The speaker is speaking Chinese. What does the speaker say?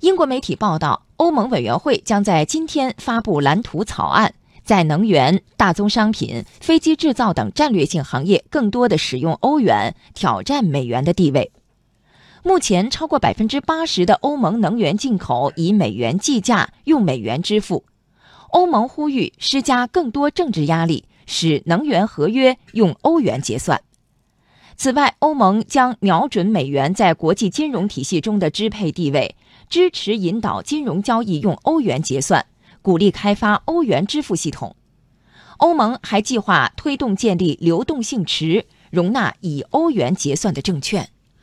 英国媒体报道，欧盟委员会将在今天发布蓝图草案，在能源、大宗商品、飞机制造等战略性行业更多的使用欧元，挑战美元的地位。目前，超过百分之八十的欧盟能源进口以美元计价，用美元支付。欧盟呼吁施加更多政治压力，使能源合约用欧元结算。此外，欧盟将瞄准美元在国际金融体系中的支配地位，支持引导金融交易用欧元结算，鼓励开发欧元支付系统。欧盟还计划推动建立流动性池，容纳以欧元结算的证券。